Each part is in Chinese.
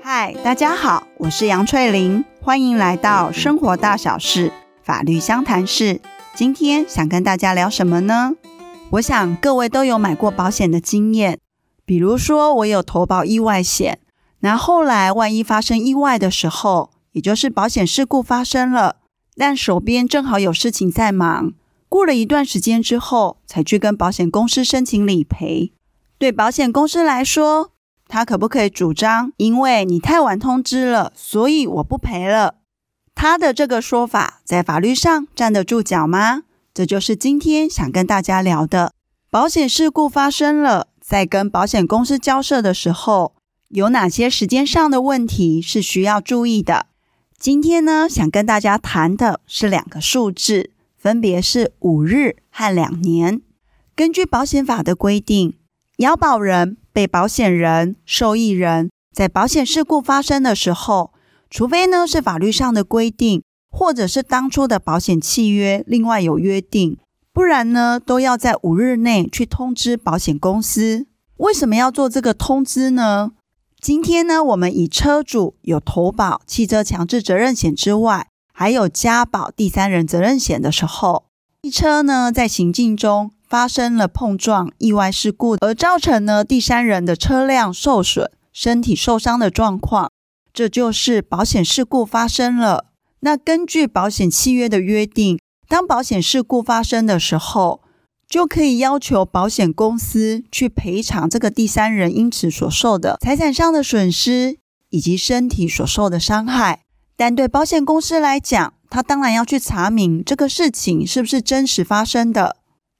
嗨，大家好，我是杨翠玲，欢迎来到生活大小事法律相谈室。今天想跟大家聊什么呢？我想各位都有买过保险的经验，比如说我有投保意外险，那后来万一发生意外的时候，也就是保险事故发生了，但手边正好有事情在忙，过了一段时间之后，才去跟保险公司申请理赔。对保险公司来说，他可不可以主张，因为你太晚通知了，所以我不赔了？他的这个说法在法律上站得住脚吗？这就是今天想跟大家聊的。保险事故发生了，在跟保险公司交涉的时候，有哪些时间上的问题是需要注意的？今天呢，想跟大家谈的是两个数字，分别是五日和两年。根据保险法的规定，要保人、被保险人、受益人在保险事故发生的时候，除非呢是法律上的规定，或者是当初的保险契约另外有约定，不然呢都要在五日内去通知保险公司。为什么要做这个通知呢？今天呢，我们以车主有投保汽车强制责任险之外，还有加保第三人责任险的时候，汽车呢在行进中发生了碰撞意外事故，而造成呢第三人的车辆受损、身体受伤的状况，这就是保险事故发生了。那根据保险契约的约定，当保险事故发生的时候，就可以要求保险公司去赔偿这个第三人因此所受的财产上的损失以及身体所受的伤害。但对保险公司来讲，他当然要去查明这个事情是不是真实发生的，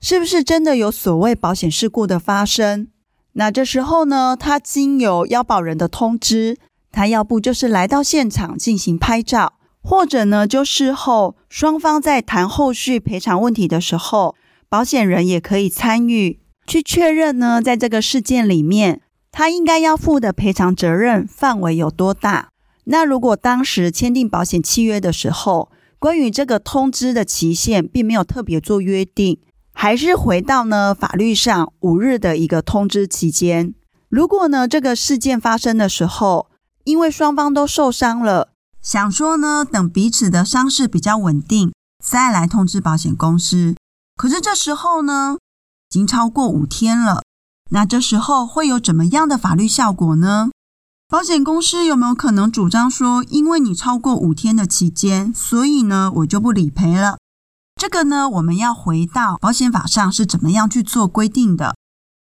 是不是真的有所谓保险事故的发生。那这时候呢，他经由要保人的通知，他要不就是来到现场进行拍照，或者呢就事后双方在谈后续赔偿问题的时候。保险人也可以参与去确认呢，在这个事件里面，他应该要负的赔偿责任范围有多大？那如果当时签订保险契约的时候，关于这个通知的期限并没有特别做约定，还是回到呢法律上五日的一个通知期间。如果呢这个事件发生的时候，因为双方都受伤了，想说呢等彼此的伤势比较稳定，再来通知保险公司。可是这时候呢，已经超过五天了。那这时候会有怎么样的法律效果呢？保险公司有没有可能主张说，因为你超过五天的期间，所以呢，我就不理赔了？这个呢，我们要回到保险法上是怎么样去做规定的。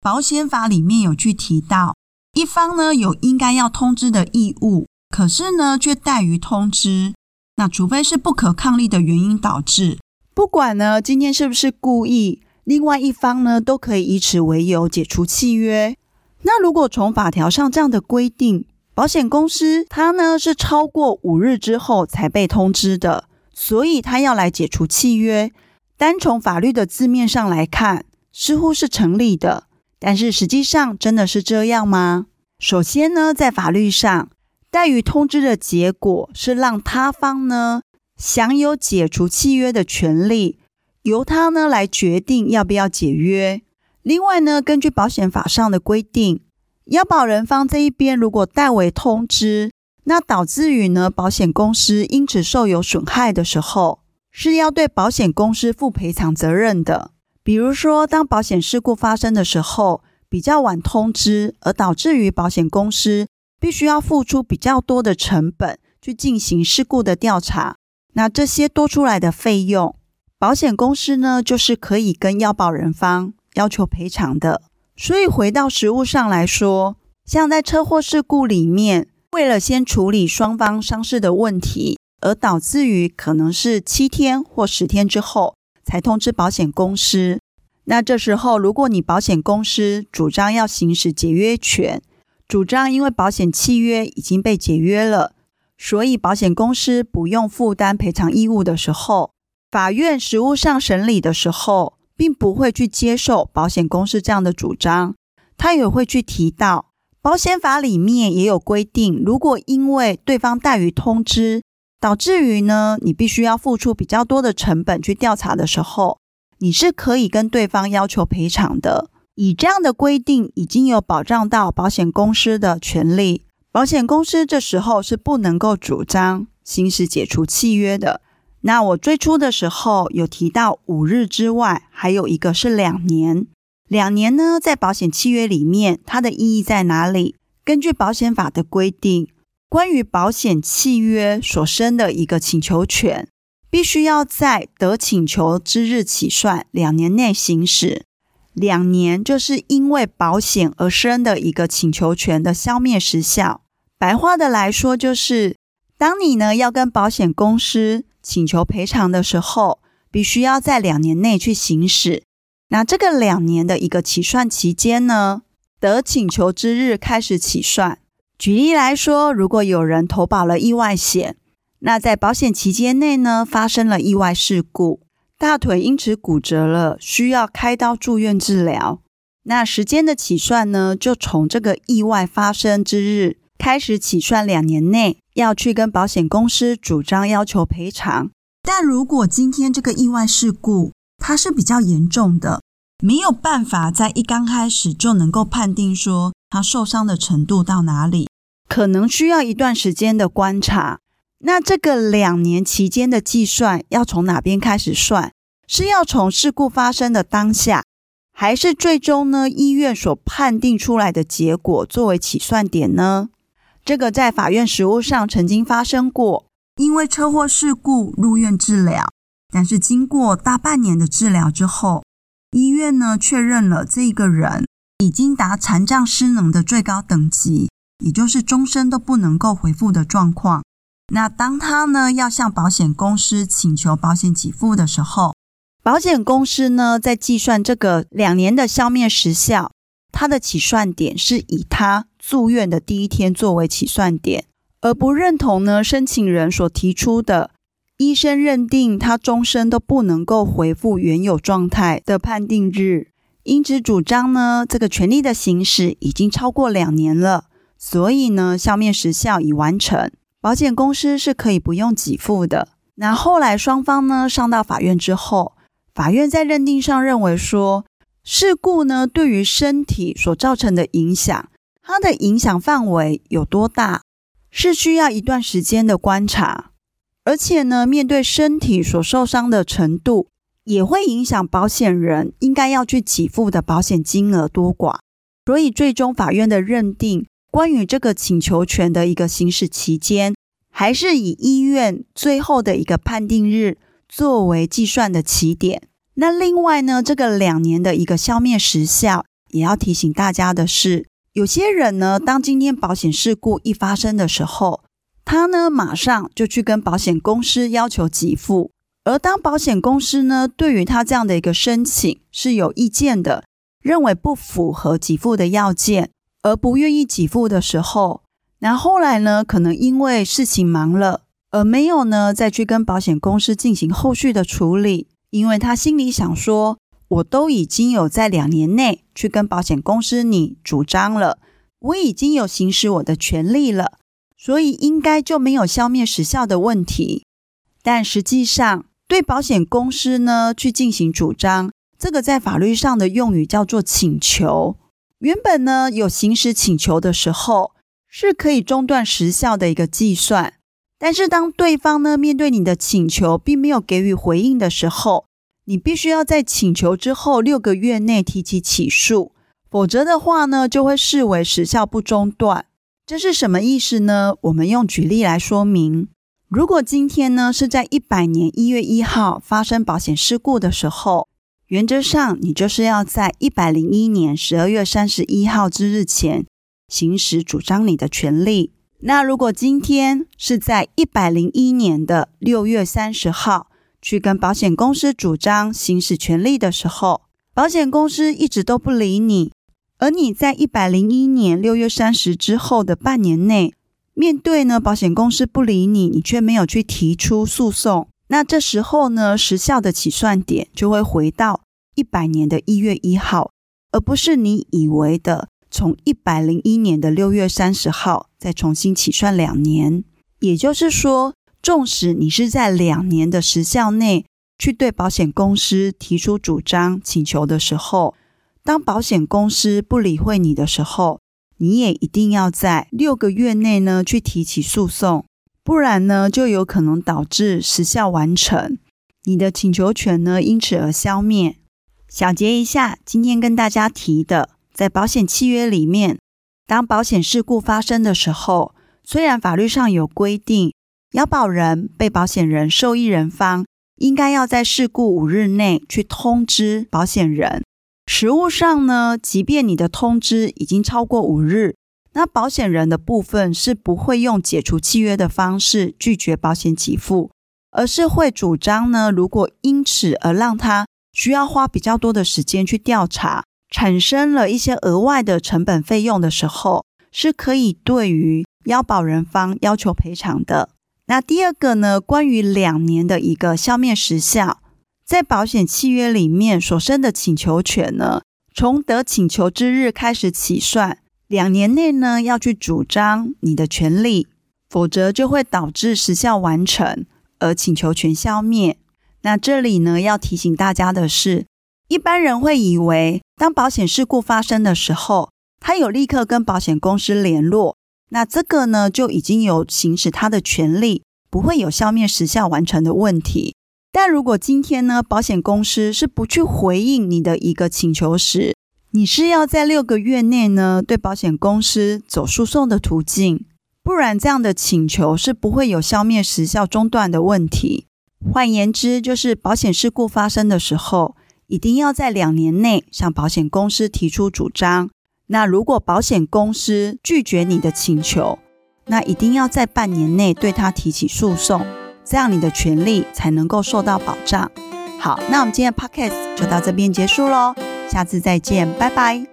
保险法里面有去提到，一方呢有应该要通知的义务，可是呢却怠于通知。那除非是不可抗力的原因导致。不管呢，今天是不是故意，另外一方呢都可以以此为由解除契约。那如果从法条上这样的规定，保险公司它呢是超过五日之后才被通知的，所以他要来解除契约。单从法律的字面上来看，似乎是成立的，但是实际上真的是这样吗？首先呢，在法律上，怠于通知的结果是让他方呢。享有解除契约的权利，由他呢来决定要不要解约。另外呢，根据保险法上的规定，要保人方这一边如果代为通知，那导致于呢保险公司因此受有损害的时候，是要对保险公司负赔偿责任的。比如说，当保险事故发生的时候，比较晚通知，而导致于保险公司必须要付出比较多的成本去进行事故的调查。那这些多出来的费用，保险公司呢，就是可以跟要保人方要求赔偿的。所以回到实务上来说，像在车祸事故里面，为了先处理双方伤势的问题，而导致于可能是七天或十天之后才通知保险公司。那这时候，如果你保险公司主张要行使解约权，主张因为保险契约已经被解约了。所以，保险公司不用负担赔偿义务的时候，法院实务上审理的时候，并不会去接受保险公司这样的主张。他也会去提到，保险法里面也有规定，如果因为对方怠于通知，导致于呢，你必须要付出比较多的成本去调查的时候，你是可以跟对方要求赔偿的。以这样的规定已经有保障到保险公司的权利，保险公司这时候是不能够主张行使解除契约的。那我最初的时候有提到五日之外，还有一个是两年。两年呢，在保险契约里面，它的意义在哪里？根据保险法的规定，关于保险契约所生的一个请求权，必须要在得请求之日起算两年内行使。两年就是因为保险而生的一个请求权的消灭时效。白话的来说，就是当你呢要跟保险公司请求赔偿的时候，必须要在两年内去行使。那这个两年的一个起算期间呢，得请求之日开始起算。举例来说，如果有人投保了意外险，那在保险期间内呢，发生了意外事故，大腿因此骨折了，需要开刀住院治疗。那时间的起算呢，就从这个意外发生之日开始起算，两年内要去跟保险公司主张要求赔偿。但如果今天这个意外事故它是比较严重的，没有办法在一刚开始就能够判定说他受伤的程度到哪里，可能需要一段时间的观察。那这个两年期间的计算要从哪边开始算？是要从事故发生的当下，还是最终呢医院所判定出来的结果作为起算点呢？这个在法院实务上曾经发生过，因为车祸事故入院治疗，但是经过大半年的治疗之后，医院呢确认了这个人已经达残障失能的最高等级，也就是终身都不能够恢复的状况。那当他呢要向保险公司请求保险给付的时候，保险公司呢在计算这个两年的消灭时效，它的起算点是以他住院的第一天作为起算点，而不认同呢申请人所提出的医生认定他终身都不能够恢复原有状态的判定日，因此主张呢这个权利的行使已经超过两年了，所以呢消灭时效已完成。保险公司是可以不用给付的。那后来双方呢上到法院之后，法院在认定上认为说，事故呢对于身体所造成的影响，它的影响范围有多大，是需要一段时间的观察。而且呢，面对身体所受伤的程度，也会影响保险人应该要去给付的保险金额多寡。所以最终法院的认定。关于这个请求权的一个行使期间，还是以医院最后的一个判定日作为计算的起点。那另外呢，这个两年的一个消灭时效，也要提醒大家的是，有些人呢，当今天保险事故一发生的时候，他呢马上就去跟保险公司要求给付，而当保险公司呢对于他这样的一个申请是有意见的，认为不符合给付的要件。而不愿意给付的时候，那后来呢，可能因为事情忙了，而没有呢再去跟保险公司进行后续的处理，因为他心里想说，我都已经有在两年内去跟保险公司你主张了，我已经有行使我的权利了，所以应该就没有消灭时效的问题。但实际上，对保险公司呢去进行主张，这个在法律上的用语叫做请求。原本呢，有行使请求的时候是可以中断时效的一个计算，但是当对方呢面对你的请求并没有给予回应的时候，你必须要在请求之后六个月内提起起诉，否则的话呢就会视为时效不中断。这是什么意思呢？我们用举例来说明：如果今天呢是在一百年一月一号发生保险事故的时候。原则上，你就是要在一百零一年十二月三十一号之日前行使主张你的权利。那如果今天是在一百零一年的六月三十号去跟保险公司主张行使权利的时候，保险公司一直都不理你，而你在一百零一年六月三十之后的半年内，面对呢保险公司不理你，你却没有去提出诉讼。那这时候呢，时效的起算点就会回到一百年的一月一号，而不是你以为的从一百零一年的六月三十号再重新起算两年。也就是说，纵使你是在两年的时效内去对保险公司提出主张请求的时候，当保险公司不理会你的时候，你也一定要在六个月内呢去提起诉讼，不然呢就有可能导致时效完成，你的请求权呢因此而消灭。小结一下，今天跟大家提的，在保险契约里面，当保险事故发生的时候，虽然法律上有规定，要保人、被保险人、受益人方应该要在事故五日内去通知保险人。实务上呢，即便你的通知已经超过五日，那保险人的部分是不会用解除契约的方式拒绝保险给付，而是会主张呢，如果因此而让他需要花比较多的时间去调查，产生了一些额外的成本费用的时候，是可以对于要保人方要求赔偿的。那第二个呢，关于两年的一个消灭时效。在保险契约里面所生的请求权呢，从得请求之日开始起算，两年内呢要去主张你的权利，否则就会导致时效完成而请求权消灭。那这里呢要提醒大家的是，一般人会以为当保险事故发生的时候，他有立刻跟保险公司联络，那这个呢就已经有行使他的权利，不会有消灭时效完成的问题。但如果今天呢，保险公司是不去回应你的一个请求时，你是要在六个月内呢对保险公司走诉讼的途径，不然这样的请求是不会有消灭时效中断的问题。换言之，就是保险事故发生的时候，一定要在两年内向保险公司提出主张。那如果保险公司拒绝你的请求，那一定要在半年内对他提起诉讼。这样你的权利才能够受到保障。好，那我们今天的 podcast 就到这边结束喽，下次再见，拜拜。